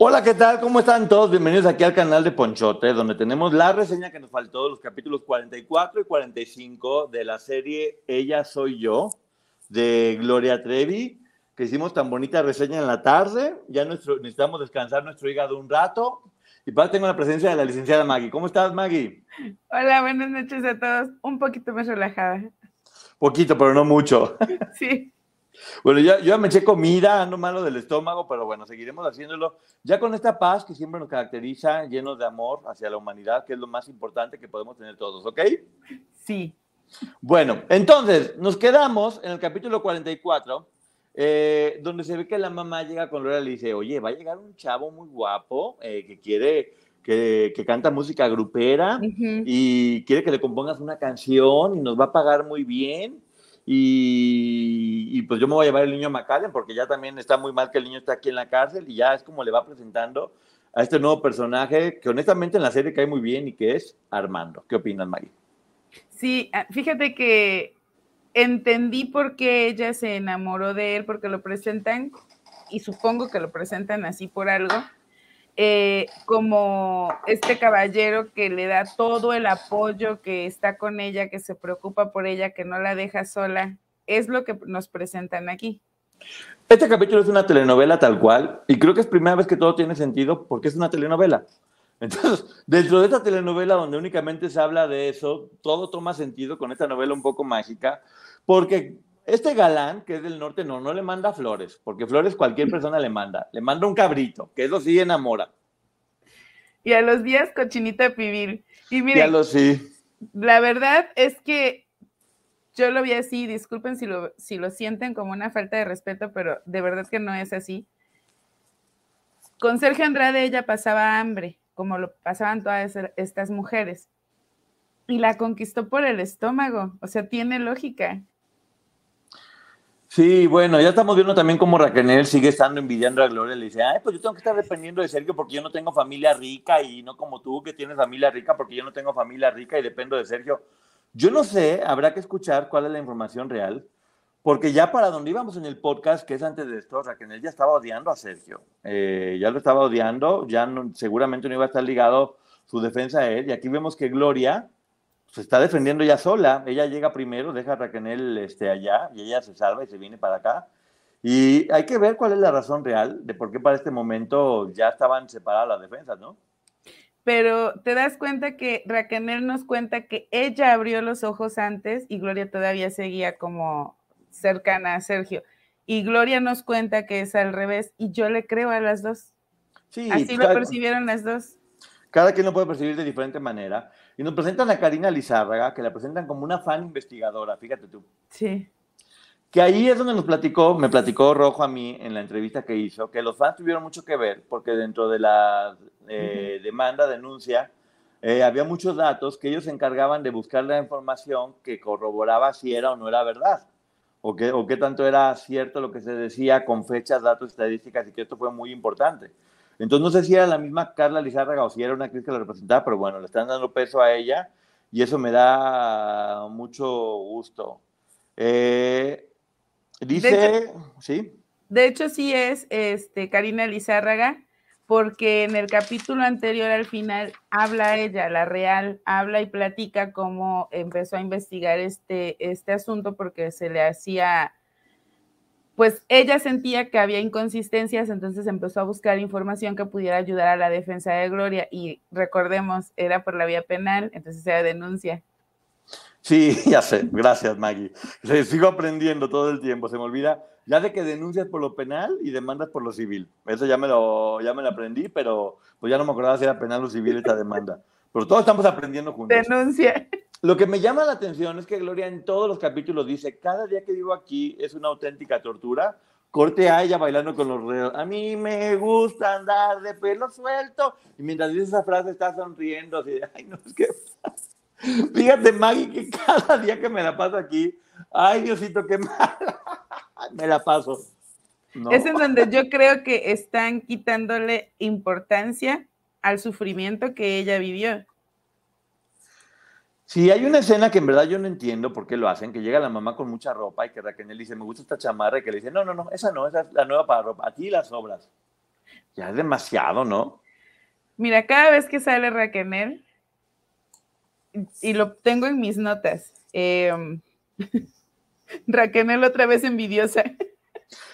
Hola, ¿qué tal? ¿Cómo están todos? Bienvenidos aquí al canal de Ponchote, donde tenemos la reseña que nos faltó, los capítulos 44 y 45 de la serie Ella Soy Yo, de Gloria Trevi, que hicimos tan bonita reseña en la tarde. Ya nuestro, necesitamos descansar nuestro hígado un rato. Y para tengo la presencia de la licenciada Maggie. ¿Cómo estás, Maggie? Hola, buenas noches a todos. Un poquito más relajada. Poquito, pero no mucho. Sí. Bueno, ya, yo ya me eché comida, ando malo del estómago, pero bueno, seguiremos haciéndolo ya con esta paz que siempre nos caracteriza, llenos de amor hacia la humanidad, que es lo más importante que podemos tener todos, ¿ok? Sí. Bueno, entonces, nos quedamos en el capítulo 44, eh, donde se ve que la mamá llega con Laura y le dice, oye, va a llegar un chavo muy guapo eh, que quiere... Que, que, canta música grupera y quiere que le compongas una canción y nos va a pagar muy bien. Y, pues yo me voy a llevar el niño a McAllen porque ya también está muy mal que el niño está aquí en la cárcel y ya es como le va presentando a este nuevo personaje que honestamente en la serie cae muy bien y que es Armando. ¿Qué opinas, Maggie? Sí, ah, fíjate que entendí por qué ella se enamoró de él, porque lo presentan, y supongo que lo presentan así por algo, eh, como este caballero que le da todo el apoyo, que está con ella, que se preocupa por ella, que no la deja sola. Es lo que nos presentan aquí. Este capítulo es una telenovela tal cual y creo que es primera vez que todo tiene sentido porque es una telenovela. Entonces, dentro de esta telenovela donde únicamente se habla de eso, todo toma sentido con esta novela un poco mágica, porque este galán, que es del norte, no, no le manda flores, porque flores cualquier persona le manda, le manda un cabrito, que eso sí enamora. Y a los días cochinita pibil. Y miren, sí. la verdad es que yo lo vi así, disculpen si lo, si lo sienten como una falta de respeto, pero de verdad que no es así. Con Sergio Andrade ella pasaba hambre, como lo pasaban todas e- estas mujeres. Y la conquistó por el estómago, o sea, tiene lógica. Sí, bueno, ya estamos viendo también cómo Raquel sigue estando envidiando a Gloria. Le dice, ay, pues yo tengo que estar dependiendo de Sergio porque yo no tengo familia rica y no como tú que tienes familia rica porque yo no tengo familia rica y dependo de Sergio. Yo no sé, habrá que escuchar cuál es la información real, porque ya para donde íbamos en el podcast, que es antes de esto, Raquel ya estaba odiando a Sergio. Eh, ya lo estaba odiando, ya no- seguramente no iba a estar ligado su defensa a él. Y aquí vemos que Gloria se está defendiendo ya sola. Ella llega primero, deja a Raquel este, allá y ella se salva y se viene para acá. Y hay que ver cuál es la razón real de por qué para este momento ya estaban separadas las defensas, ¿no? Pero te das cuenta que Raquel nos cuenta que ella abrió los ojos antes y Gloria todavía seguía como cercana a Sergio. Y Gloria nos cuenta que es al revés y yo le creo a las dos. Sí, Así lo cada, percibieron las dos. cada quien lo puede percibir de diferente manera. Y nos presentan a Karina Lizárraga, que la presentan como una fan investigadora, fíjate tú. Sí. Que ahí es donde nos platicó, me platicó Rojo a mí en la entrevista que hizo, que los fans tuvieron mucho que ver, porque dentro de la eh, demanda, denuncia, eh, había muchos datos que ellos se encargaban de buscar la información que corroboraba si era o no era verdad, o qué, o qué tanto era cierto lo que se decía con fechas, datos, estadísticas, y que esto fue muy importante. Entonces no sé si era la misma Carla Lizárraga o si era una actriz que la representaba, pero bueno, le están dando peso a ella y eso me da mucho gusto. Eh, dice, De sí, De hecho, sí es este, Karina Lizárraga, porque en el capítulo anterior al final habla ella, la real, habla y platica cómo empezó a investigar este, este asunto porque se le hacía, pues ella sentía que había inconsistencias, entonces empezó a buscar información que pudiera ayudar a la defensa de Gloria y recordemos, era por la vía penal, entonces era denuncia. sí, ya sé, gracias Maggie. Sí, Sigo aprendiendo todo el tiempo, se me olvida ya de que denuncias por lo penal y demandas por lo civil. Eso ya me lo, ya me lo aprendí, pero pues ya no me acordaba si era penal o civil esta demanda. Pero todos estamos aprendiendo juntos. Denuncia. Lo que me llama la atención es que Gloria en todos los capítulos dice, cada día que vivo aquí es una auténtica tortura. Corte a ella bailando con los reos. A mí me gusta andar de pelo suelto. Y mientras dice esa frase está sonriendo así ay, no, es que... Fíjate, Maggie, que cada día que me la paso aquí, ay, Diosito, qué mala. me la paso. No. Es en donde yo creo que están quitándole importancia al sufrimiento que ella vivió. Sí, hay una escena que en verdad yo no entiendo por qué lo hacen, que llega la mamá con mucha ropa y que Raquel dice, me gusta esta chamarra, y que le dice, no, no, no, esa no, esa es la nueva para ropa, aquí las obras. Ya es demasiado, ¿no? Mira, cada vez que sale Raquel, y lo tengo en mis notas, eh, Raquel otra vez envidiosa.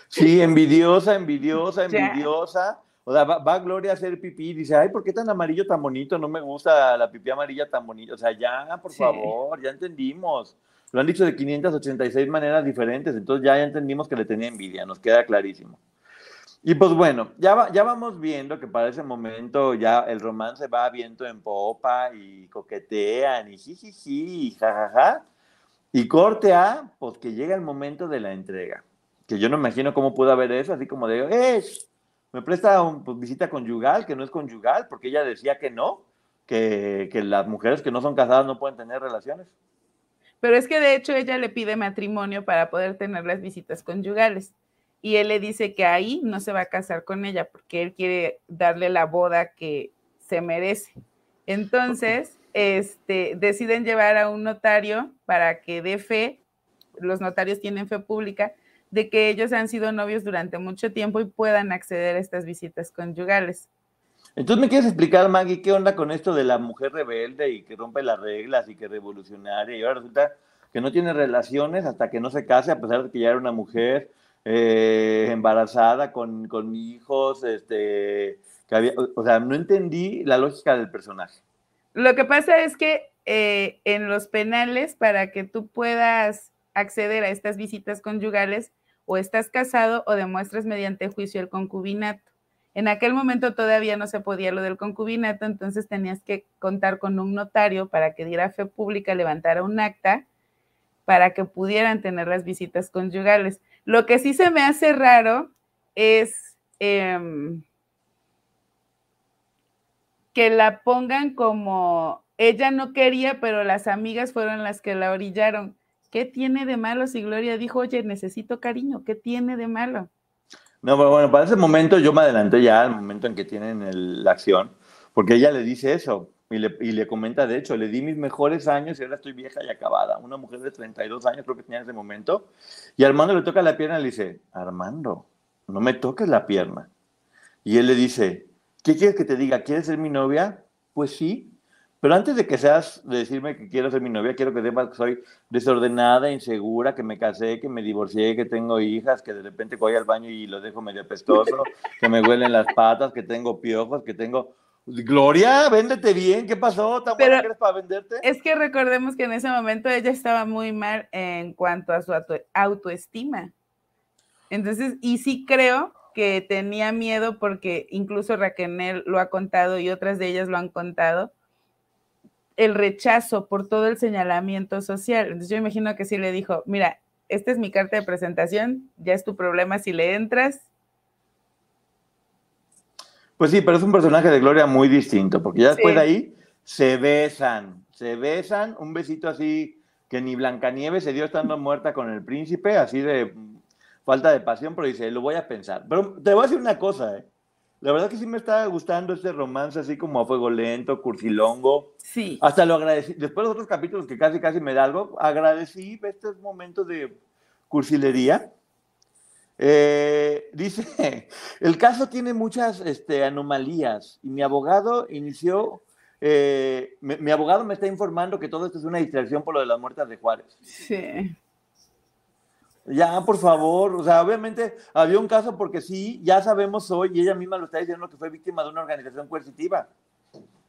Sí, envidiosa, envidiosa, envidiosa. O sea, va, Gloria a hacer pipí y dice, ay, ¿por qué tan amarillo tan bonito? No me gusta la pipí amarilla tan bonita. O sea, ya, por favor, ya entendimos. Lo han dicho de 586 maneras diferentes, entonces ya, entendimos que le tenía envidia, nos queda clarísimo. Y pues bueno, ya, ya vamos viendo que para ese momento ya el romance va viento en popa y coquetean y jijiji y jajaja. Y corte a, pues que llega el momento de la entrega. Que yo no imagino cómo pudo haber eso, así como de, ¡eh! Me presta una pues, visita conyugal, que no es conyugal, porque ella decía que no, que, que, las mujeres que no son casadas no pueden tener relaciones. Pero es que de hecho ella le pide matrimonio para poder tener las visitas conyugales. Y él le dice que ahí no se va a casar con ella porque él quiere darle la boda que se merece. Entonces, este, deciden llevar a un notario para que dé fe, los notarios tienen fe pública, de que ellos han sido novios durante mucho tiempo y puedan acceder a estas visitas conyugales. Entonces, ¿me quieres explicar, Maggie, qué onda con esto de la mujer rebelde y que rompe las reglas y que revolucionaria y ahora resulta que no tiene relaciones hasta que no se case, a pesar de que ya era una mujer eh, embarazada con, con, hijos, este, que había, o sea, no entendí la lógica del personaje. Lo que pasa es que eh, en los penales, para que tú puedas acceder a estas visitas conyugales, o estás casado o demuestras mediante juicio el concubinato. En aquel momento todavía no se podía lo del concubinato, entonces tenías que contar con un notario para que diera fe pública, levantara un acta para que pudieran tener las visitas conyugales. Lo que sí se me hace raro es em, que la pongan como ella no quería, pero las amigas fueron las que la orillaron. ¿Qué tiene de malo si Gloria dijo, oye, necesito cariño? ¿Qué tiene de malo? No, pero bueno, para ese momento yo me adelanté ya al momento en que tienen la acción, porque ella le dice eso y le, y le, comenta, de hecho, le di mis mejores años y ahora estoy vieja y acabada. Una mujer de 32 años creo que tenía en ese momento. Y Armando le toca la pierna y le dice, Armando, no me toques la pierna. Y él le dice, ¿qué quieres que te diga? ¿Quieres ser mi novia? Pues sí, pero antes de que seas, de decirme que quiero ser mi novia, quiero que sepas que soy desordenada, insegura, que me casé, que me divorcié, que tengo hijas, que de repente voy al baño y lo dejo medio apestoso, que me huelen las patas, que tengo piojos, que tengo... Gloria, véndete bien, ¿qué pasó? ¿Tan buena que eres para venderte? Es que recordemos que en ese momento ella estaba muy mal en cuanto a su autoestima. Entonces, y sí creo que tenía miedo porque incluso Raquel lo ha contado y otras de ellas lo han contado, el rechazo por todo el señalamiento social. Entonces yo imagino que sí le dijo, mira, esta es mi carta de presentación, ya es tu problema si le entras. Pues sí, pero es un personaje de Gloria muy distinto, porque ya después de ahí se besan, se besan, un besito así que ni Blancanieves se dio estando muerta con el príncipe, así de falta de pasión, pero dice, lo voy a pensar. Pero te voy a decir una cosa, ¿eh? La verdad que sí me está gustando este romance así como a fuego lento, cursilongo. Sí. Hasta lo agradecí. Después de otros capítulos que casi casi me da algo, agradecí estos momentos de cursilería. Eh, dice, el caso tiene muchas este, anomalías y mi abogado inició, eh, mi abogado me está informando que todo esto es una distracción por lo de las muertes de Juárez. Sí. Ya, por favor, o sea, obviamente había un caso porque sí, ya sabemos hoy, y ella misma lo está diciendo que fue víctima de una organización coercitiva.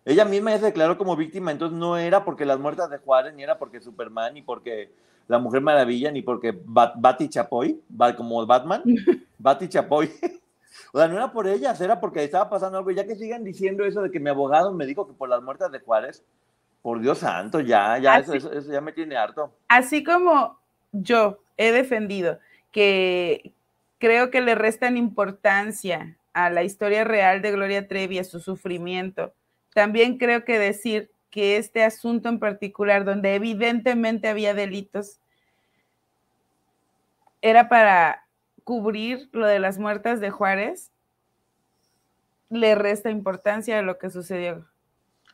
Ella misma ya se declaró como víctima, entonces no era porque las muertas de Juárez, ni era porque Superman, ni porque la Mujer Maravilla, ni porque Bat Chapoy, como Batman, Bati Chapoy. o sea, no era por ellas, era porque estaba pasando algo. Ya que sigan diciendo eso de que mi abogado me dijo que por las muertas de Juárez, por Dios santo, ya, ya, eso, eso ya me tiene harto. Así como yo he defendido que creo que le restan importancia a la historia real de Gloria Trevi, a su sufrimiento. También creo que decir que este asunto en particular, donde evidentemente había delitos, era para cubrir lo de las muertas de Juárez, le resta importancia a lo que sucedió,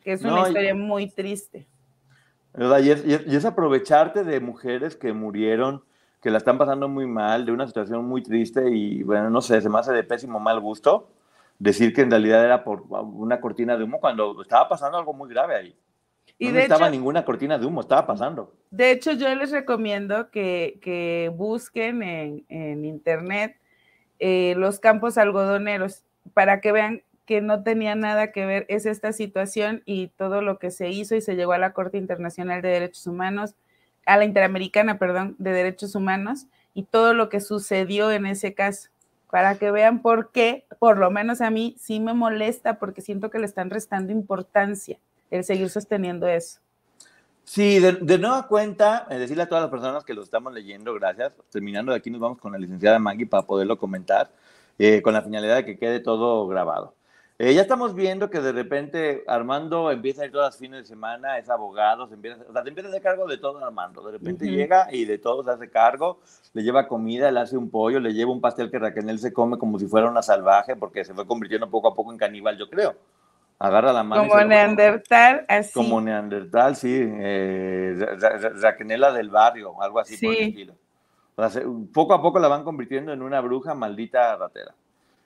que es una historia muy triste. Y es, y es, aprovecharte de mujeres que murieron que la están pasando muy mal, de una situación muy triste y bueno, no sé, se me hace de pésimo mal gusto decir que en realidad era por una cortina de humo cuando estaba pasando algo muy grave ahí. Y no estaba ninguna cortina de humo, estaba pasando. De hecho, yo les recomiendo que, busquen en, internet eh, los campos algodoneros para que vean que no tenía nada que ver es esta situación y todo lo que se hizo y se llegó a la Corte Internacional de Derechos Humanos, a la Interamericana, perdón, de Derechos Humanos y todo lo que sucedió en ese caso para que vean por qué, por lo menos a mí, sí me molesta porque siento que le están restando importancia el seguir sosteniendo eso. Sí, de, nueva cuenta, eh, decirle a todas las personas que lo estamos leyendo, gracias. Terminando de aquí nos vamos con la licenciada Maggie para poderlo comentar, eh, con la finalidad de que quede todo grabado. Eh, ya estamos viendo que de repente Armando empieza a ir todos los fines de semana, es abogado, se empieza, o sea, se empieza a hacer cargo de todo Armando. De repente llega y de todo se hace cargo, le lleva comida, le hace un pollo, le lleva un pastel que Raquel se come como si fuera una salvaje, porque se fue convirtiendo poco a poco en caníbal, yo creo. Agarra la mano. Como Neandertal, así. Como Neandertal, sí. Eh, Raquenela del barrio, algo así por el estilo. O sea, poco a poco la van convirtiendo en una bruja maldita ratera.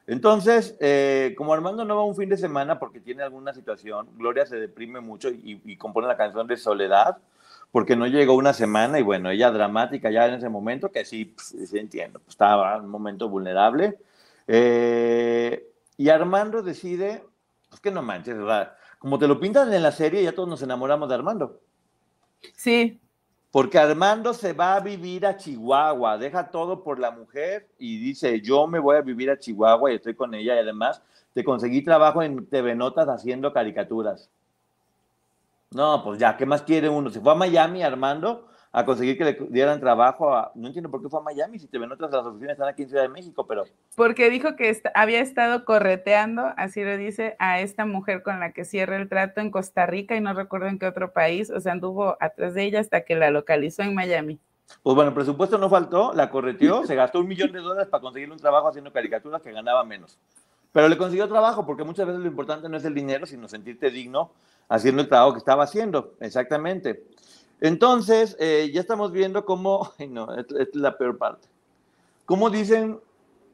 Entonces, eh, como Armando no va un fin de semana porque tiene alguna situación, Gloria se deprime mucho y, compone la canción de Soledad porque no llegó una semana y bueno, ella dramática ya en ese momento, que sí, pues, sí entiendo, pues, estaba en un momento vulnerable. Eh, y Armando decide, pues que no manches, ¿verdad? Como te lo pintan en la serie, ya todos nos enamoramos de Armando. Sí, porque Armando se va a vivir a Chihuahua, deja todo por la mujer y dice, yo me voy a vivir a Chihuahua y estoy con ella y además te conseguí trabajo en TV Notas haciendo caricaturas. No, pues ya, ¿qué más quiere uno? Se fue a Miami Armando a conseguir que le dieran trabajo. A, no entiendo por qué fue a Miami, si te ven otras las oficinas están aquí en Ciudad de México, pero... Porque dijo que había estado correteando, así lo dice, a esta mujer con la que cierra el trato en Costa Rica y no recuerdo en qué otro país, o sea, anduvo atrás de ella hasta que la localizó en Miami. Pues bueno, el presupuesto no faltó, la correteó, se gastó un millón de dólares para conseguirle un trabajo haciendo caricaturas que ganaba menos. Pero le consiguió trabajo, porque muchas veces lo importante no es el dinero, sino sentirte digno haciendo el trabajo que estaba haciendo. Exactamente. Entonces, eh, ya estamos viendo cómo, no, esta es la peor parte, cómo dicen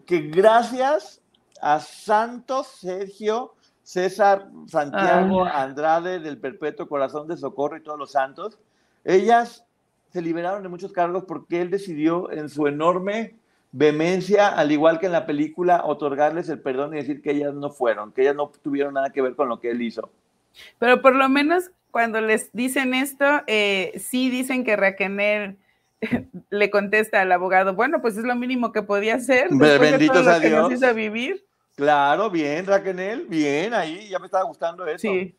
que gracias a Santos Sergio, César Santiago Andrade del Perpetuo Corazón de Socorro y todos los santos, ellas se liberaron de muchos cargos porque él decidió en su enorme vehemencia, al igual que en la película, otorgarles el perdón y decir que ellas no fueron, que ellas no tuvieron nada que ver con lo que él hizo. Pero por lo menos cuando les dicen esto, eh, sí dicen que Raquel le contesta al abogado, bueno, pues es lo mínimo que podía hacer. Bendito sea Dios. Nos vivir. Claro, bien, Raquel, bien, ahí ya me estaba gustando eso. Sí.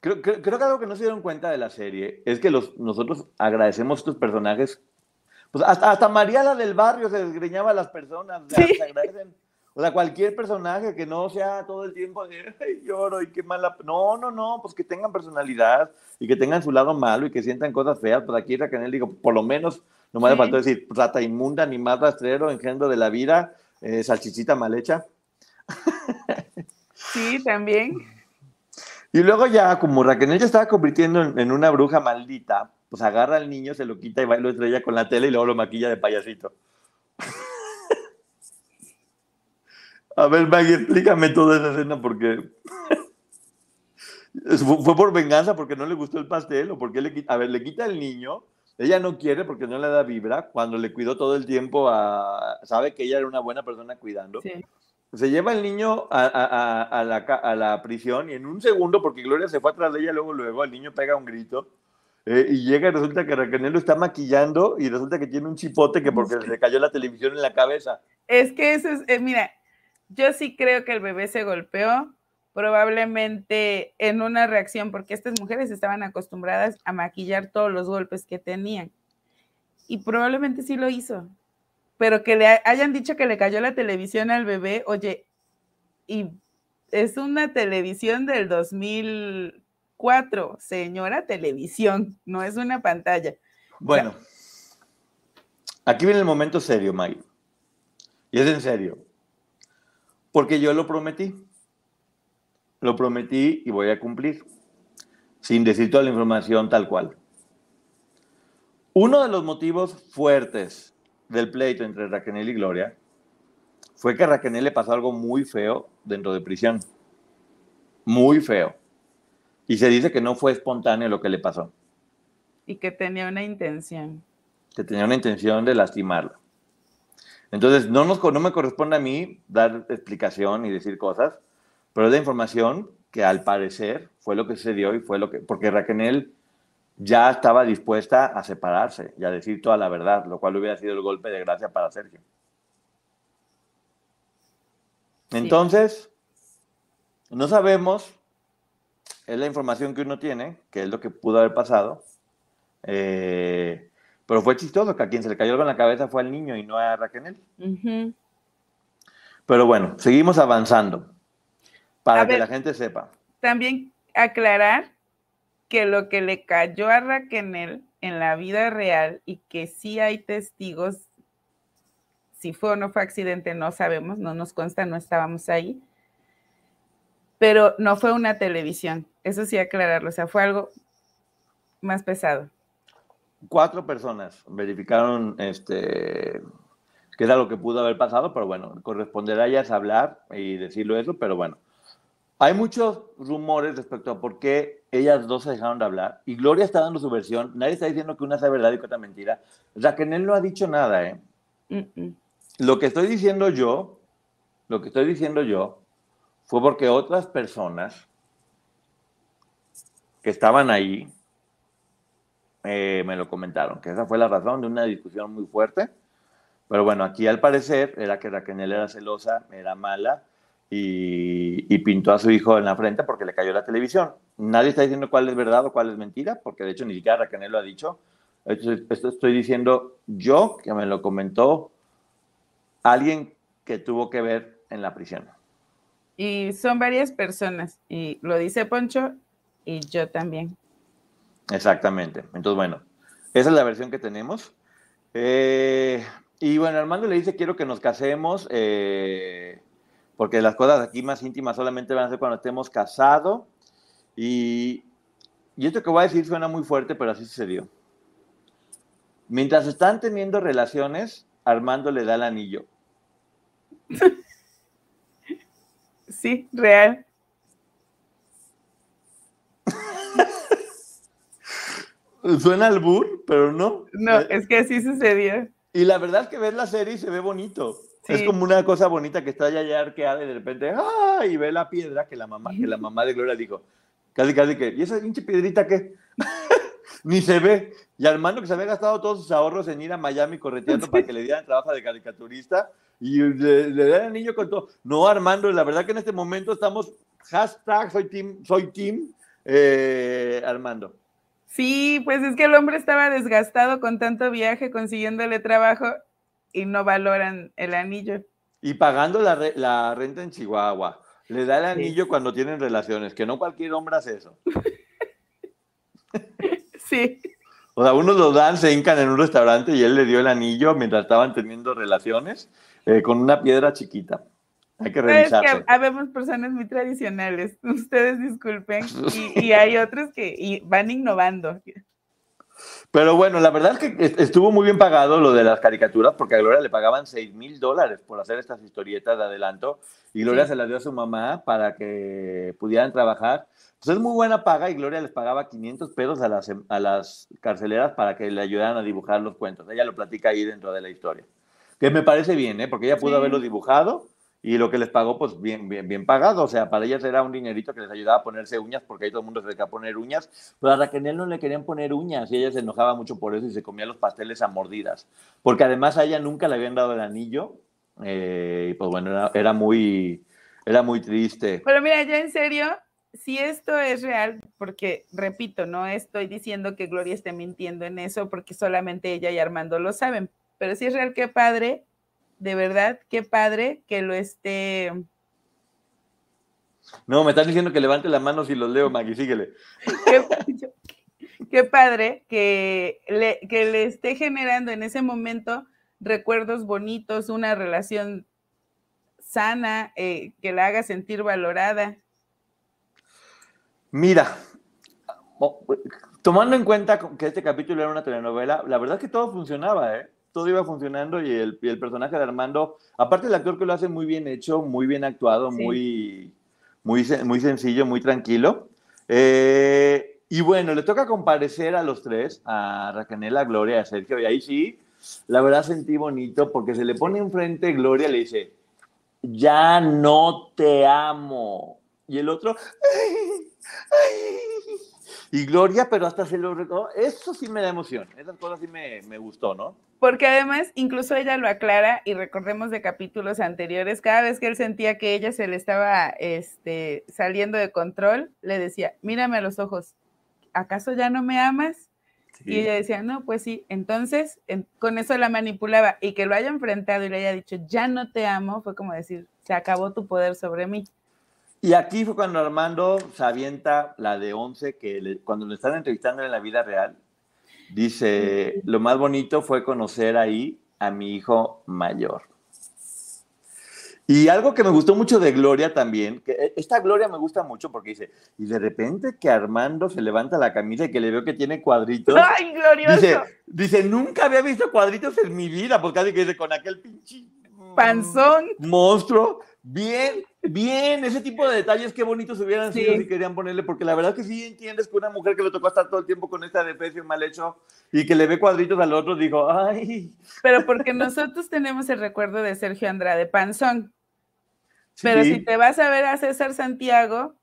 Creo, creo, que algo que no se dieron cuenta de la serie es que los, nosotros agradecemos a estos personajes. Pues hasta, hasta del barrio se desgreñaba a las personas. Sí. agradecen o sea, cualquier personaje que no sea todo el tiempo de lloro y qué mala. No, no, no, pues que tengan personalidad y que tengan su lado malo y que sientan cosas feas. Pues aquí Raquel digo, por lo menos, no me sí. faltó decir rata inmunda, ni más rastrero, engendro de la vida, eh, salchichita mal hecha. Sí, también. Y luego ya, como Raquel ya estaba convirtiendo en, en, una bruja maldita, pues agarra al niño, se lo quita y va y lo estrella con la tele y luego lo maquilla de payasito. A ver, Maggie, explícame toda esa escena porque fue por venganza porque no le gustó el pastel o porque le quita, a ver, le quita el niño, ella no quiere porque no le da vibra, cuando le cuidó todo el tiempo a, sabe que ella era una buena persona cuidando. Se lleva el niño a, a, a, la, a, la, prisión y en un segundo, porque Gloria se fue atrás de ella, luego, luego el niño pega un grito eh, y llega y resulta que Raquel lo está maquillando y resulta que tiene un chipote que porque le cayó la televisión en la cabeza. Es que eso es, eh, mira, yo sí creo que el bebé se golpeó, probablemente en una reacción, porque estas mujeres estaban acostumbradas a maquillar todos los golpes que tenían. Y probablemente sí lo hizo. Pero que le hayan dicho que le cayó la televisión al bebé, oye, y es una televisión del 2004, señora televisión, no es una pantalla. Bueno, aquí viene el momento serio, May. Y es en serio. Porque yo lo prometí. Lo prometí y voy a cumplir, sin decir toda la información tal cual. Uno de los motivos fuertes del pleito entre Raquel y Gloria fue que a Raquel le pasó algo muy feo dentro de prisión. Muy feo. Y se dice que no fue espontáneo lo que le pasó. Y que tenía una intención. Que tenía una intención de lastimarla. Entonces, no, nos, no me corresponde a mí dar explicación y decir cosas, pero es la información que al parecer fue lo que sucedió y fue lo que, porque Raquel ya estaba dispuesta a separarse y a decir toda la verdad, lo cual hubiera sido el golpe de gracia para Sergio. Entonces, no sabemos, es la información que uno tiene, que es lo que pudo haber pasado, eh, pero fue chistoso que a quien se le cayó algo en la cabeza fue al niño y no a Raquel. Pero bueno, seguimos avanzando para que la gente sepa. También aclarar que lo que le cayó a Raquel en la vida real y que sí hay testigos, si fue o no fue accidente, no sabemos, no nos consta, no estábamos ahí, pero no fue una televisión, eso sí aclararlo, o sea, fue algo más pesado. Cuatro personas verificaron este que era lo que pudo haber pasado, pero bueno, corresponderá a ellas hablar y decirlo eso, pero bueno, hay muchos rumores respecto a por qué ellas dos se dejaron de hablar y Gloria está dando su versión. Nadie está diciendo que una sea verdad y que otra mentira. Raquel no ha dicho nada, ¿eh? Lo que estoy diciendo yo, lo que estoy diciendo yo, fue porque otras personas que estaban ahí eh, me lo comentaron, que esa fue la razón de una discusión muy fuerte. Pero bueno, aquí al parecer era que Raquel era celosa, era mala y, pintó a su hijo en la frente porque le cayó la televisión. Nadie está diciendo cuál es verdad o cuál es mentira, porque de hecho ni siquiera Raquel lo ha dicho. Esto estoy diciendo yo, que me lo comentó alguien que tuvo que ver en la prisión. Y son varias personas, y lo dice Poncho y yo también. Exactamente. Entonces, bueno, esa es la versión que tenemos. Eh, y bueno, Armando le dice, quiero que nos casemos. Eh, porque las cosas aquí más íntimas solamente van a ser cuando estemos casados. Y, y esto que voy a decir suena muy fuerte, pero así sucedió. Mientras están teniendo relaciones, Armando le da el anillo. Sí, real. Suena al bur, pero no. No, es que así sucedió. Y la verdad es que ves la serie y se ve bonito. Es como una cosa bonita que está allá arqueada y de repente, ¡ah! Y ve la piedra que la mamá, que la mamá de Gloria dijo, casi, casi que, ¿y esa pinche piedrita qué? Ni se ve. Y Armando que se había gastado todos sus ahorros en ir a Miami correteando para que le dieran trabajo de caricaturista y le, le al niño con todo. No, Armando, la verdad que en este momento estamos, hashtag soy team, soy team eh, Armando. Sí, pues es que el hombre estaba desgastado con tanto viaje consiguiéndole trabajo y no valoran el anillo. Y pagando la, renta en Chihuahua. Le da el anillo cuando tienen relaciones, que no cualquier hombre hace eso. sí. O sea, unos lo dan, se hincan en un restaurante y él le dio el anillo mientras estaban teniendo relaciones eh, con una piedra chiquita. Hay que revisarse. Es que habemos personas muy tradicionales. Ustedes disculpen. Y, y hay otros que van innovando. Pero bueno, la verdad es que estuvo muy bien pagado lo de las caricaturas, porque a Gloria le pagaban 6 mil dólares por hacer estas historietas de adelanto, y Gloria se las dio a su mamá para que pudieran trabajar. Pues es muy buena paga y Gloria les pagaba 500 pesos a las, a las carceleras para que le ayudaran a dibujar los cuentos. Ella lo platica ahí dentro de la historia. Que me parece bien, ¿eh? porque ella pudo haberlo dibujado y lo que les pagó, pues bien, bien, bien pagado. O sea, para ellas era un dinerito que les ayudaba a ponerse uñas, porque ahí todo el mundo se dedica a poner uñas. Pero a Raquel no le querían poner uñas y ella se enojaba mucho por eso y se comía los pasteles a mordidas. Porque además a ella nunca le habían dado el anillo. Eh, y pues bueno, era, muy, era muy triste. Pero mira, ya en serio, si esto es real, porque repito, no estoy diciendo que Gloria esté mintiendo en eso, porque solamente ella y Armando lo saben. Pero si es real, qué padre de verdad, qué padre que lo esté. No, me están diciendo que levante las manos y los leo, Maggie, síguele. qué, padre que le, que le esté generando en ese momento recuerdos bonitos, una relación sana, eh, que la haga sentir valorada. Mira, tomando en cuenta que este capítulo era una telenovela, la verdad es que todo funcionaba, ¿eh? Todo iba funcionando y el, el, personaje de Armando, aparte el actor que lo hace muy bien hecho, muy bien actuado, muy, muy, muy sencillo, muy tranquilo. Eh, y bueno, le toca comparecer a los tres, a Raquel, a Gloria, a Sergio, y ahí sí, la verdad sentí bonito porque se le pone enfrente Gloria y le dice, ya no te amo. Y el otro, y Gloria, pero hasta se lo recordó. Eso sí me da emoción. Esas cosas sí me, me, gustó, ¿no? Porque además, incluso ella lo aclara y recordemos de capítulos anteriores, cada vez que él sentía que ella se le estaba este, saliendo de control, le decía, mírame a los ojos, ¿acaso ya no me amas? Y ella decía, no, pues sí. Entonces, con eso la manipulaba y que lo haya enfrentado y le haya dicho, ya no te amo, fue como decir, se acabó tu poder sobre mí. Y aquí fue cuando Armando se avienta la de 11, que cuando le están entrevistando en la vida real, dice, lo más bonito fue conocer ahí a mi hijo mayor. Y algo que me gustó mucho de Gloria también, que e, esta Gloria me gusta mucho porque dice, y de repente que Armando se levanta la camisa y que le veo que tiene cuadritos. ¡Ay, glorioso! Dice, dice nunca había visto cuadritos en mi vida, porque dice, con aquel pinche... Panzón. Monstruo. Bien, bien, ese tipo de detalles, qué bonitos hubieran sido si querían ponerle, porque la verdad que sí entiendes que una mujer que le tocó estar todo el tiempo con esta depresión mal hecho y que le ve cuadritos al otro, dijo, ay. Pero porque nosotros tenemos el recuerdo de Sergio Andrade, panzón. Pero si te vas a ver a César Santiago,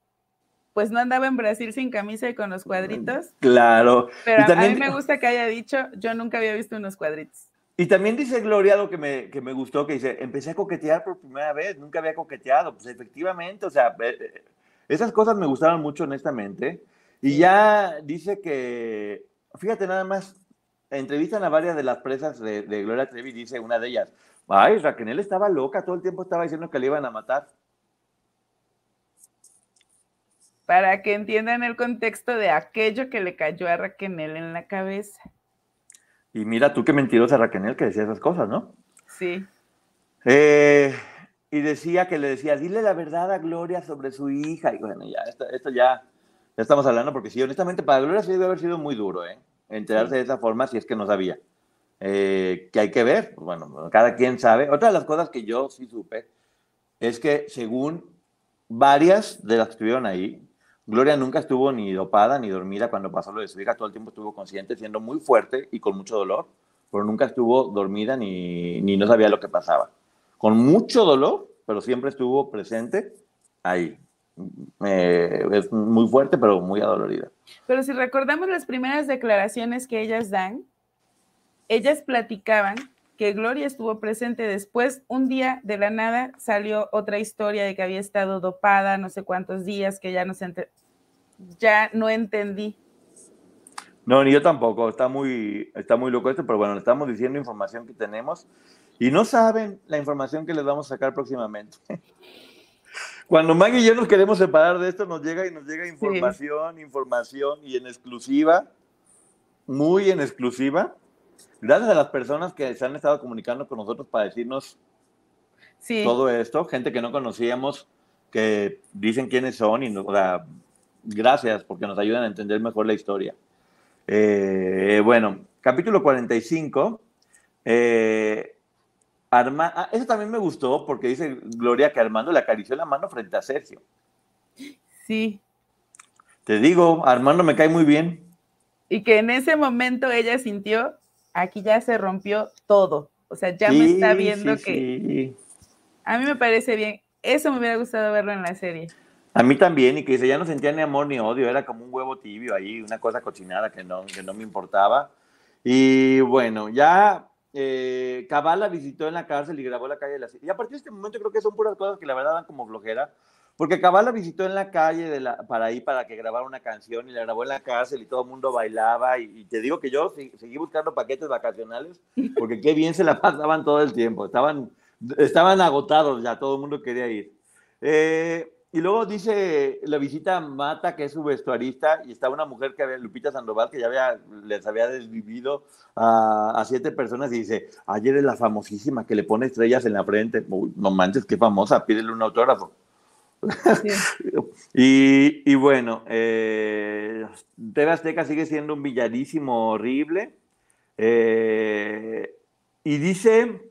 pues no andaba en Brasil sin camisa y con los cuadritos. Claro. Pero a mí me gusta que haya dicho, yo nunca había visto unos cuadritos. Y también dice Gloria algo que me, que me gustó, que dice, empecé a coquetear por primera vez, nunca había coqueteado. Pues efectivamente, o sea, eh, eh, esas cosas me gustaron mucho, honestamente. Y ya dice que, fíjate nada más, entrevistan a varias de las presas de, de Gloria Trevi, dice una de ellas, ay, Raquel estaba loca, todo el tiempo estaba diciendo que le iban a matar. Para que entiendan el contexto de aquello que le cayó a Raquel en la cabeza. Y mira tú qué mentirosa Raquel que decía esas cosas, ¿no? Sí. Eh, y decía que le decía, dile la verdad a Gloria sobre su hija. Y bueno, ya, esto, ya, ya estamos hablando, porque sí, honestamente, para Gloria sí debe haber sido muy duro, ¿eh? Enterarse de esa forma si es que no sabía. Eh, que hay que ver, pues bueno, cada quien sabe. Otra de las cosas que yo sí supe es que según varias de las que estuvieron ahí, Gloria nunca estuvo ni dopada ni dormida cuando pasó lo de su hija, todo el tiempo estuvo consciente, siendo muy fuerte y con mucho dolor, pero nunca estuvo dormida ni, ni no sabía lo que pasaba. Con mucho dolor, pero siempre estuvo presente ahí. Eh, es muy fuerte, pero muy adolorida. Pero si recordamos las primeras declaraciones que ellas dan, ellas platicaban que Gloria estuvo presente después, un día de la nada salió otra historia de que había estado dopada no sé cuántos días, que ya no se ya no entendí. No, ni yo tampoco, está muy, está muy loco esto, pero bueno, le estamos diciendo información que tenemos y no saben la información que les vamos a sacar próximamente. Cuando Maggie y yo nos queremos separar de esto, nos llega y nos llega información, información y en exclusiva, muy en exclusiva gracias a las personas que se han estado comunicando con nosotros para decirnos todo esto, gente que no conocíamos, que dicen quiénes son y o sea, gracias porque nos ayudan a entender mejor la historia. Eh, bueno, capítulo 45. Eh, Arma ah, eso también me gustó porque dice Gloria que Armando le acarició la mano frente a Sergio. Sí. Te digo, Armando me cae muy bien. Y que en ese momento ella sintió aquí ya se rompió todo. O sea, ya me está viendo que... A mí me parece bien. Eso me hubiera gustado verlo en la serie. A mí también, y que dice, ya no sentía ni amor ni odio, era como un huevo tibio ahí, una cosa cochinada que no, que no me importaba. Y bueno, ya eh, Cabala visitó en la cárcel y grabó la calle de la... Y a partir de este momento creo que son puras cosas que la verdad dan como flojera, porque Cabal la visitó en la calle de la, para ir para que grabara una canción y la grabó en la cárcel y todo el mundo bailaba. Y, te digo que yo seguí buscando paquetes vacacionales porque qué bien se la pasaban todo el tiempo. Estaban, estaban agotados ya, todo el mundo quería ir. Eh, y luego dice la visita Mata, que es su vestuarista, y está una mujer que había, Lupita Sandoval, que ya había, les había desvivido a, a, siete personas, y dice, ayer es la famosísima que le pone estrellas en la frente. no manches, qué famosa, pídele un autógrafo. y, bueno, eh, TV Azteca sigue siendo un villanísimo horrible. Eh, y dice,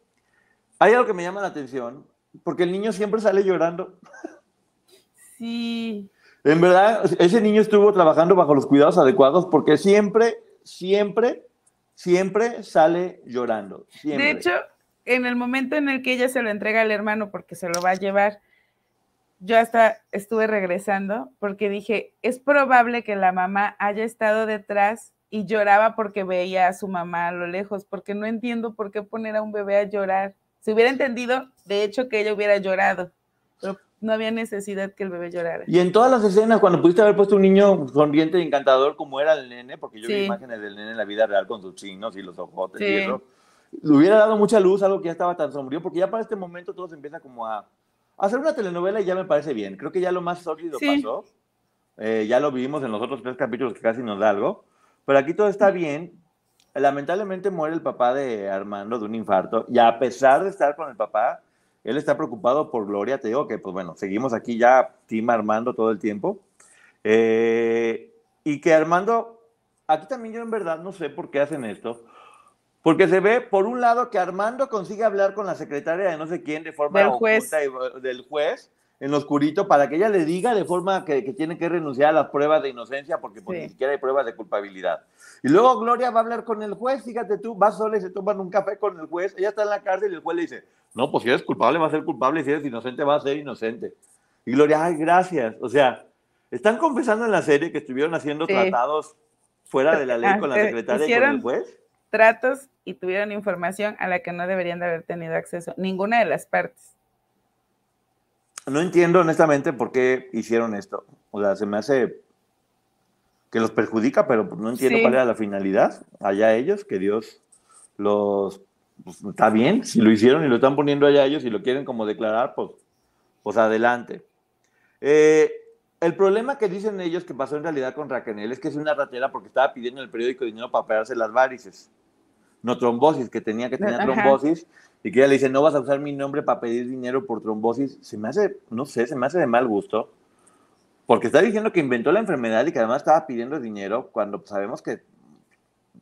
hay algo que me llama la atención, porque el niño siempre sale llorando. Sí. En verdad, ese niño estuvo trabajando bajo los cuidados adecuados porque siempre, siempre, siempre sale llorando. De hecho, en el momento en el que ella se lo entrega al hermano porque se lo va a llevar, yo hasta estuve regresando porque dije, es probable que la mamá haya estado detrás y lloraba porque veía a su mamá a lo lejos, porque no entiendo por qué poner a un bebé a llorar. Si hubiera entendido, de hecho, que ella hubiera llorado, pero no había necesidad que el bebbe llorara. Y en todas las escenas, cuando pudiste haber puesto un niño sonriente y encantador como era el nene, porque yo vi imágenes del nene en la vida real con sus chinos y los ojotes y eso, le hubiera dado mucha luz, algo que ya estaba tan sombrío, porque ya para este momento todo se empieza como a, hacer una telenovela ya me parece bien. Creo que ya lo más sólido pasó. Eh, ya lo vivimos en los otros tres capítulos que casi nos da algo. Pero aquí todo está bien. Lamentablemente muere el papá de Armando de un infarto y a pesar de estar con el papá, él está preocupado por Gloria. Te digo que, pues bueno, seguimos aquí ya, Team Armando todo el tiempo. Eh, y que Armando, aquí también yo en verdad no sé por qué hacen esto, porque se ve, por un lado, que Armando consigue hablar con la secretaria de no sé quién de forma del juez, del juez en lo oscurito para que ella le diga de forma que, que tiene que renunciar a las pruebas de inocencia porque pues, ni siquiera hay pruebas de culpabilidad. Y luego Gloria va a hablar con el juez, fíjate tú, va sola y se toman un café con el juez, ella está en la cárcel y el juez le dice, no, pues si eres culpable va a ser culpable y si eres inocente va a ser inocente. Y Gloria, ay, gracias. O sea, están confesando en la serie que estuvieron haciendo tratados fuera de la ley con la secretaria y con el juez. Tratos y tuvieron información a la que no deberían de haber tenido acceso, ninguna de las partes. No entiendo honestamente por qué hicieron esto. O sea, se me hace que los perjudica, pero no entiendo cuál era la finalidad. Allá ellos, que Dios los... Pues, está bien, si lo hicieron y lo están poniendo allá ellos y lo quieren como declarar, pues, pues adelante. Eh, el problema que dicen ellos que pasó en realidad con Raquel es que es una ratera porque estaba pidiendo en el periódico dinero para operarse las varices. No trombosis, que tenía que tener trombosis y que ella le dice, no vas a usar mi nombre para pedir dinero por trombosis, se me hace, no sé, se me hace de mal gusto, porque está diciendo que inventó la enfermedad y que además estaba pidiendo dinero cuando sabemos que,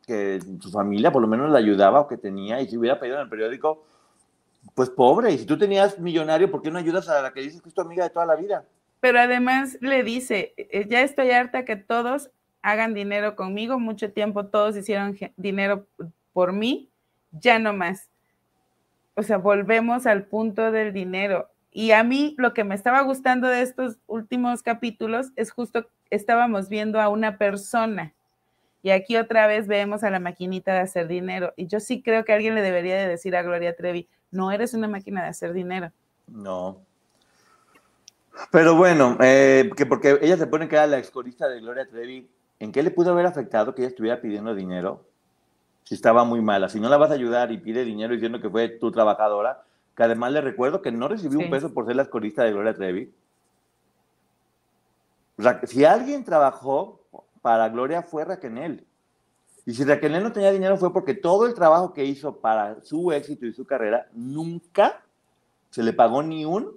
que su familia por lo menos le ayudaba o que tenía, y si hubiera pedido en el periódico, pues pobre, y si tú tenías millonario, ¿por qué no ayudas a la que dices que es tu amiga de toda la vida? Pero además le dice, eh, ya estoy harta que todos hagan dinero conmigo, mucho tiempo todos hicieron dinero por mí, ya no más o sea, volvemos al punto del dinero. Y a mí lo que me estaba gustando de estos últimos capítulos es justo, estábamos viendo a una persona. Y aquí otra vez vemos a la maquinita de hacer dinero. Y yo sí creo que alguien le debería de decir a Gloria Trevi, no eres una máquina de hacer dinero. No. Pero bueno, eh, que porque ella se pone que era la excorista de Gloria Trevi, ¿en qué le pudo haber afectado que ella estuviera pidiendo dinero? Si estaba muy mala. Si no la vas a ayudar y pide dinero diciendo que fue tu trabajadora, que además le recuerdo que no recibió un peso por ser la escorista de Gloria Trevi. Si alguien trabajó para Gloria fue Raquel. Y si Raquel no tenía dinero fue porque todo el trabajo que hizo para su éxito y su carrera nunca se le pagó ni un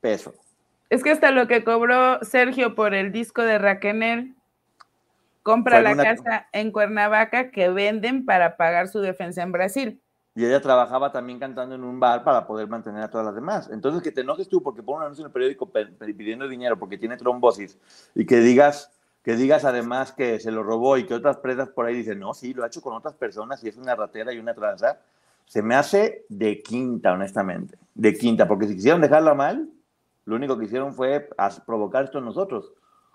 peso. Es que hasta lo que cobró Sergio por el disco de Raquel compra la casa en Cuernavaca que venden para pagar su defensa en Brasil. Y ella trabajaba también cantando en un bar para poder mantener a todas las demás. Entonces, que te enojes tú porque pone un anuncio en el periódico pidiendo dinero porque tiene trombosis y que digas, que digas además que se lo robó y que otras presas por ahí dicen, no, sí, lo ha hecho con otras personas y es una ratera y una tranza, se me hace de quinta, honestamente. De quinta, porque si quisieron dejarla mal, lo único que hicieron fue provocar esto en nosotros.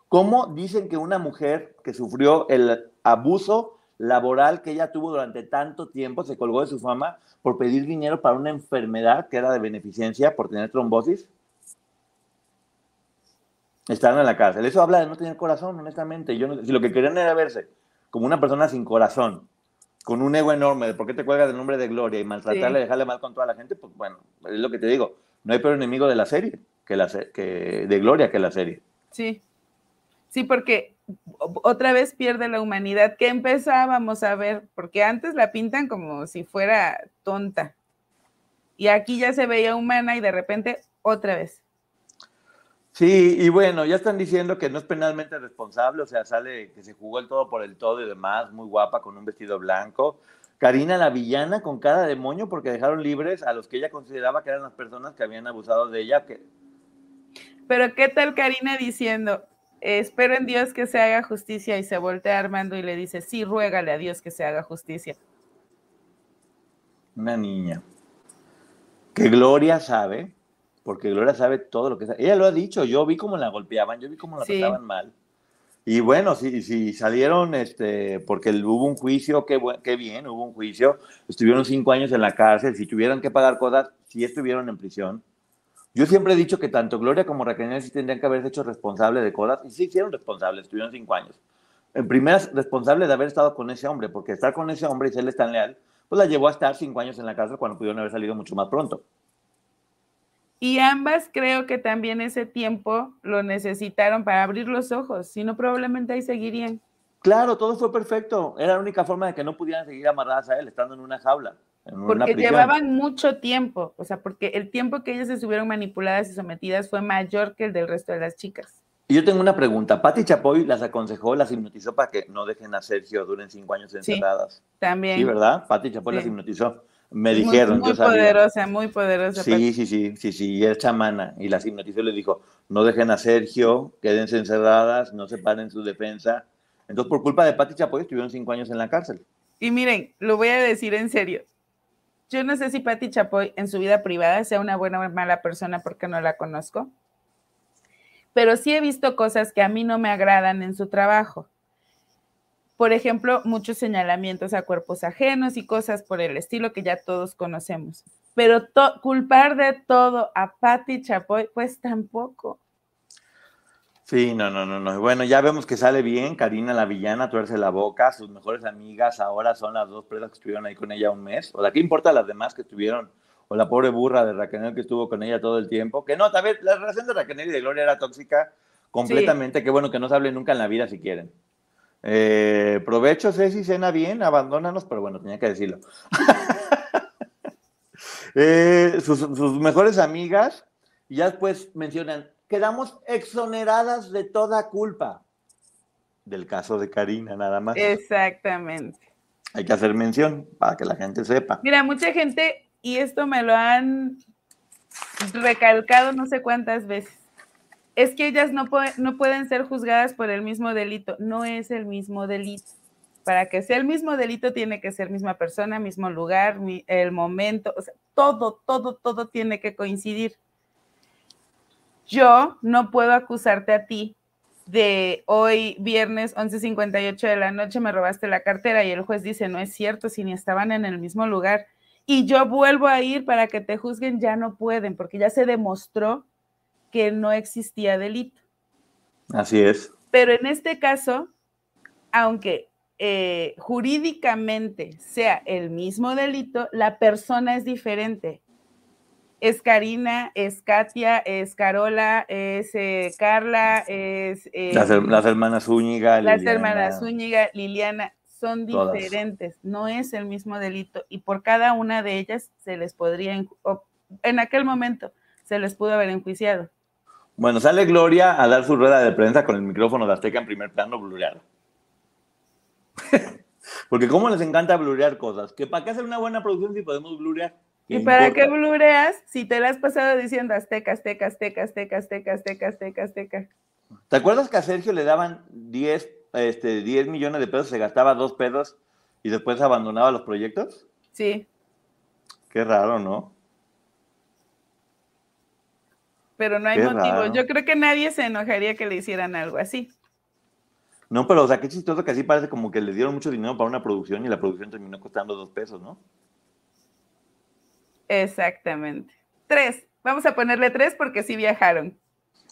¿Cómo dicen que una mujer que sufrió el abuso laboral que ella tuvo durante tanto tiempo se colgó de su fama por pedir dinero para una enfermedad que era de beneficencia por tener trombosis? Estaban en la cárcel. Eso habla de no tener corazón, honestamente. Yo si lo que querían era verse como una persona sin corazón, con un ego enorme de por qué te cuelgas del nombre de Gloria y maltratarle, dejarle mal con toda la gente, pues bueno, es lo que te digo. No hay peor enemigo de la serie que, la, que de Gloria que la serie. Sí, Sí, porque otra vez pierde la humanidad que empezábamos a ver, porque antes la pintan como si fuera tonta. Y aquí ya se veía humana y de repente otra vez. Sí, y bueno, ya están diciendo que no es penalmente responsable, o sea, sale que se jugó el todo por el todo y demás, muy guapa con un vestido blanco, Karina la villana con cada demonio porque dejaron libres a los que ella consideraba que eran las personas que habían abusado de ella. Que... Pero ¿qué tal Karina diciendo, espero en Dios que se haga justicia y se voltea Armando y le dice, sí, ruégale a Dios que se haga justicia? Una niña. Que Gloria sabe, porque Gloria sabe todo lo que sabe. Ella lo ha dicho, yo vi cómo la golpeaban, yo vi cómo la trataban mal. Y bueno, si, si salieron, este, porque hubo un juicio, qué, qué bien, hubo un juicio, estuvieron cinco años en la cárcel, si tuvieran que pagar cosas, si estuvieron en prisión. Yo siempre he dicho que tanto Gloria como Raquel sí tendrían que haberse hecho responsables de cosas, y sí hicieron responsables, estuvieron cinco años. En primera, responsable de haber estado con ese hombre, porque estar con ese hombre y serle tan leal, pues la llevó a estar cinco años en la cárcel cuando pudieron haber salido mucho más pronto. Y ambas creo que también ese tiempo lo necesitaron para abrir los ojos, si no probablemente ahí seguirían. Claro, todo fue perfecto. Era la única forma de que no pudieran seguir amarradas a él, estando en una jaula. Porque llevaban mucho tiempo, o sea, porque el tiempo que ellas estuvieron manipuladas y sometidas fue mayor que el del resto de las chicas. Y yo tengo una pregunta. Patti Chapoy las aconsejó, las hipnotizó para que no dejen a Sergio, duren cinco años encerradas. Sí, también. Sí, ¿verdad? Patti Chapoy las hipnotizó. Me dijeron, muy, muy poderosa, muy poderosa. Sí, sí, sí, sí, sí, y es chamana. Y la hipnotizó y le dijo, no dejen a Sergio, quédense encerradas, no se paren su defensa. Entonces, por culpa de Pati Chapoy, estuvieron cinco años en la cárcel. Y miren, lo voy a decir en serio. Yo no sé si Pati Chapoy en su vida privada sea una buena o mala persona porque no la conozco, pero sí he visto cosas que a mí no me agradan en su trabajo por ejemplo, muchos señalamientos a cuerpos ajenos y cosas por el estilo que ya todos conocemos. Pero culpar de todo a Patti Chapoy, pues tampoco. Sí, no, no, no, no. Bueno, ya vemos que sale bien. Karina la villana tuerce la boca. Sus mejores amigas ahora son las dos presas que estuvieron ahí con ella un mes. O sea, ¿qué importa las demás que estuvieron? O la pobre burra de Raquel que estuvo con ella todo el tiempo. Que no, tal vez la relación de Raquel y de Gloria era tóxica completamente. Qué bueno que no se hable nunca en la vida si quieren. Eh, provecho, Ceci, cena bien, abandónanos, pero bueno, tenía que decirlo. Eh, sus, mejores amigas, y ya después mencionan, quedamos exoneradas de toda culpa. Del caso de Karina, nada más. Exactamente. Hay que hacer mención para que la gente sepa. Mira, mucha gente, y esto me lo han recalcado no sé cuántas veces es que ellas no, no pueden ser juzgadas por el mismo delito. No es el mismo delito. Para que sea el mismo delito tiene que ser misma persona, mismo lugar, el momento, o sea, todo, todo, todo tiene que coincidir. Yo no puedo acusarte a ti de hoy viernes 11:58 de la noche me robaste la cartera y el juez dice, no es cierto, si ni estaban en el mismo lugar. Y yo vuelvo a ir para que te juzguen, ya no pueden, porque ya se demostró que no existía delito. Así es. Pero en este caso, aunque eh, jurídicamente sea el mismo delito, la persona es diferente. Es Karina, es Katia, es Carola, es eh, Carla, es... Eh, las, hermanas Zúñiga. Las hermanas Zúñiga, Liliana, son diferentes, no es el mismo delito y por cada una de ellas se les podría, en aquel momento, se les pudo haber enjuiciado. Bueno, sale Gloria a dar su rueda de prensa con el micrófono de Azteca en primer plano blureado. Porque cómo les encanta blurear cosas. Que para qué hacer una buena producción si podemos blurear. ¿Y para qué blureas si te la has pasado diciendo Azteca, Azteca, Azteca, Azteca, Azteca, Azteca, Azteca, Azteca? ¿Te acuerdas que a Sergio le daban 10, este, 10 millones de pesos, se gastaba dos pedos y después abandonaba los proyectos? Sí. Qué raro, ¿no? pero no hay motivo. Yo creo que nadie se enojaría que le hicieran algo así. No, pero o sea, qué chistoso que así parece como que le dieron mucho dinero para una producción y la producción terminó costando dos pesos, ¿no? Exactamente. Tres. Vamos a ponerle tres porque sí viajaron.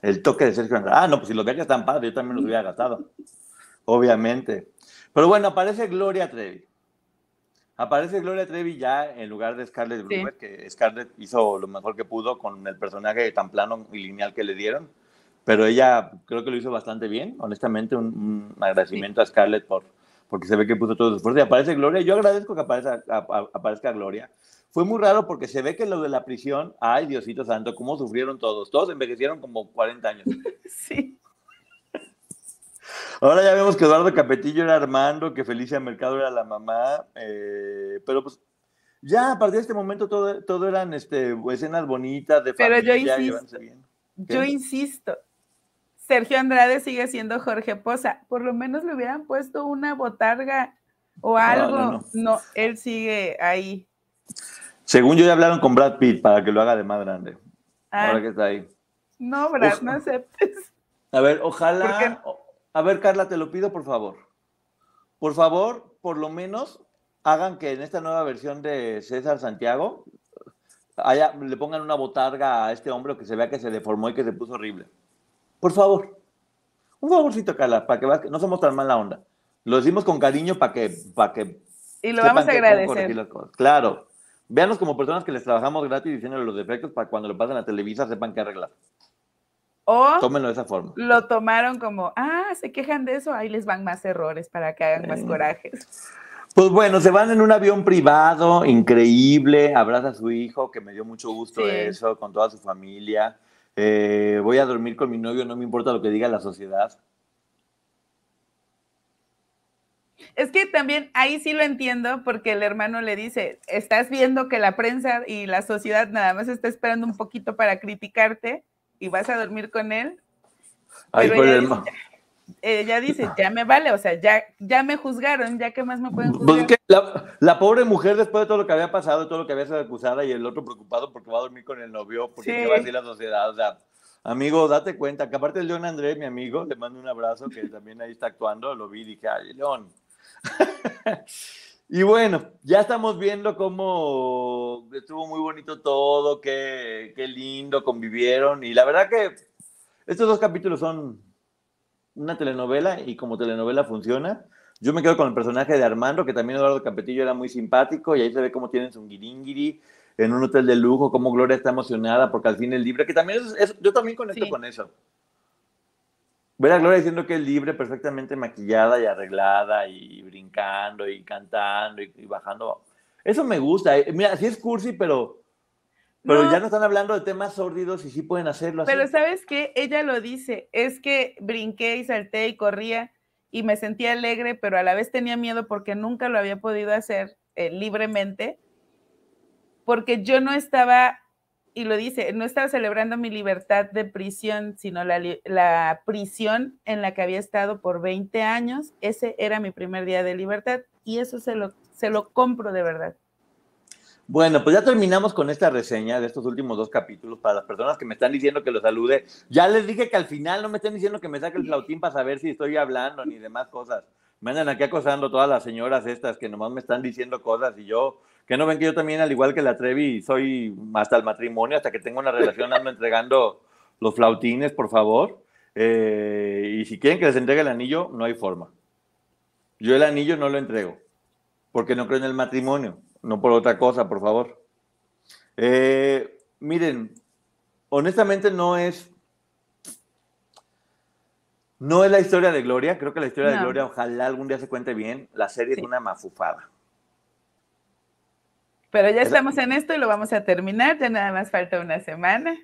El toque de Sergio Andrade. Ah, no, pues si los viajes están padres, yo también los hubiera gastado. Obviamente. Pero bueno, aparece Gloria Trevi. Aparece Gloria Trevi ya en lugar de Scarlett Gruber, que Scarlett hizo lo mejor que pudo con el personaje tan plano y lineal que le dieron, pero ella creo que lo hizo bastante bien. Honestamente, un, agradecimiento a Scarlett por, porque se ve que puso todo su esfuerzo. Y aparece Gloria, yo agradezco que aparezca, aparezca Gloria. Fue muy raro porque se ve que lo de la prisión, ay Diosito Santo, cómo sufrieron todos. Todos envejecieron como 40 años. Sí. Ahora ya vemos que Eduardo Capetillo era Armando, que Felicia Mercado era la mamá, eh, pero pues ya a partir de este momento todo, todo eran este, escenas bonitas de pero familia. Yo insisto, yo insisto, Sergio Andrade sigue siendo Jorge Poza. Por lo menos le hubieran puesto una botarga o algo. No, él sigue ahí. Según yo ya hablaron con Brad Pitt para que lo haga de más grande. Ah. Ahora que está ahí. No, Brad, no aceptes. A ver, ojalá. A ver, Carla, te lo pido por favor. Por favor, por lo menos hagan que en esta nueva versión de César Santiago haya, le pongan una botarga a este hombre que se vea que se deformó y que se puso horrible. Por favor. Un favorcito, Carla, para que veas que no somos tan mala onda. Lo decimos con cariño para que, para que. Y lo vamos a agradecer. Claro. Véanos como personas que les trabajamos gratis diciéndole los defectos para cuando lo pasen a Televisa sepan qué arreglar. O Tómenlo de esa forma. Lo tomaron como, ah, se quejan de eso, ahí les van más errores para que hagan más corajes. Pues bueno, se van en un avión privado, increíble, abraza a su hijo, que me dio mucho gusto eso, con toda su familia. Eh, voy a dormir con mi novio, no me importa lo que diga la sociedad. Es que también ahí sí lo entiendo porque el hermano le dice, estás viendo que la prensa y la sociedad nada más está esperando un poquito para criticarte y vas a dormir con él. Pero ella, dice, ya me vale, o sea, ya, ya me juzgaron, ya que más me pueden pues juzgar. la, pobre mujer, después de todo lo que había pasado, todo lo que había sido acusada, y el otro preocupado porque va a dormir con el novio, porque va a decir la sociedad? O sea, amigo, date cuenta, que aparte el León Andrés, mi amigo, le mando un abrazo, que también ahí está actuando, lo vi y dije, ay, León. y bueno, ya estamos viendo cómo estuvo muy bonito todo, qué, qué lindo convivieron, y la verdad que estos dos capítulos son una telenovela y como telenovela funciona. Yo me quedo con el personaje de Armando, que también Eduardo Capetillo era muy simpático y ahí se ve cómo tienen su guiringiri en un hotel de lujo, cómo Gloria está emocionada porque al fin es libre, que también es, yo también conecto con eso. Ver a Gloria diciendo que es libre, perfectamente maquillada y arreglada y brincando y cantando y, bajando. Eso me gusta. Eh, mira, sí es cursi, pero pero ya no están hablando de temas sórdidos y sí pueden hacerlo así. Pero ¿sabes qué? Ella lo dice, es que brinqué y salté y corría y me sentía alegre, pero a la vez tenía miedo porque nunca lo había podido hacer eh, libremente, porque yo no estaba, y lo dice, no estaba celebrando mi libertad de prisión, sino la, la prisión en la que había estado por 20 años. Ese era mi primer día de libertad y eso se lo, se lo compro de verdad. Bueno, pues ya terminamos con esta reseña de estos últimos dos capítulos. Para las personas que me están diciendo que los salude, ya les dije que al final no me estén diciendo que me saque el flautín para saber si estoy hablando ni demás cosas. Me andan aquí acosando todas las señoras estas que nomás me están diciendo cosas y yo, que no ven que yo también, al igual que la Trevi, soy hasta el matrimonio, hasta que tengo una relación, ando entregando los flautines, por favor. Eh, y si quieren que les entregue el anillo, no hay forma. Yo el anillo no lo entrego, porque no creo en el matrimonio no por otra cosa, por favor. Eh, miren, honestamente no es. No es la historia de Gloria, creo que la historia de Gloria, ojalá algún día se cuente bien. La serie es una mafufada. Pero ya estamos en esto y lo vamos a terminar, ya nada más falta una semana.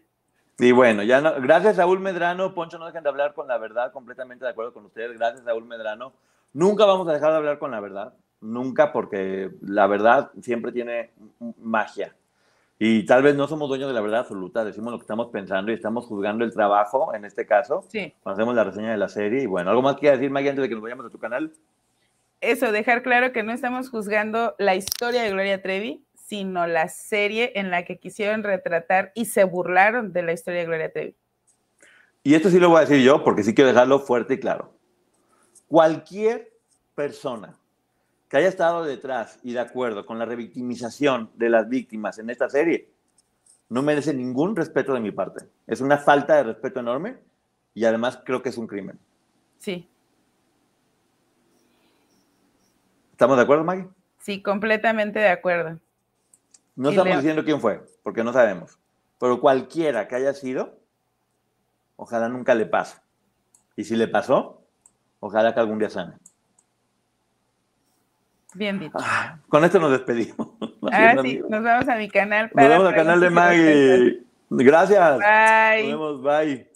Y bueno, ya no, gracias Saúl Medrano, Poncho, no dejen de hablar con la verdad, completamente de acuerdo con ustedes, gracias Saúl Medrano. Nunca vamos a dejar de hablar con la verdad nunca porque la verdad siempre tiene magia. Y tal vez no somos dueños de la verdad absoluta, decimos lo que estamos pensando y estamos juzgando el trabajo, en este caso, sí. cuando hacemos la reseña de la serie. Y bueno, ¿algo más que decir, Maggie, antes de que nos vayamos a tu canal? Eso, dejar claro que no estamos juzgando la historia de Gloria Trevi, sino la serie en la que quisieron retratar y se burlaron de la historia de Gloria Trevi. Y esto sí lo voy a decir yo, porque sí quiero dejarlo fuerte y claro. Cualquier persona que haya estado detrás y de acuerdo con la revictimización de las víctimas en esta serie, no merece ningún respeto de mi parte. Es una falta de respeto enorme y además creo que es un crimen. Sí. ¿Estamos de acuerdo, Maggie? Sí, completamente de acuerdo. No estamos diciendo quién fue, porque no sabemos. Pero cualquiera que haya sido, ojalá nunca le pase. Y si le pasó, ojalá que algún día sane. Bien dicho. Ah, con esto nos despedimos. Ahora sí, nos vamos a mi canal. nos vemos al canal de Maggie. Gracias. Bye. Nos vemos, bye.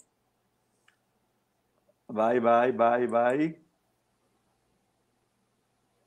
Bye, bye, bye, bye.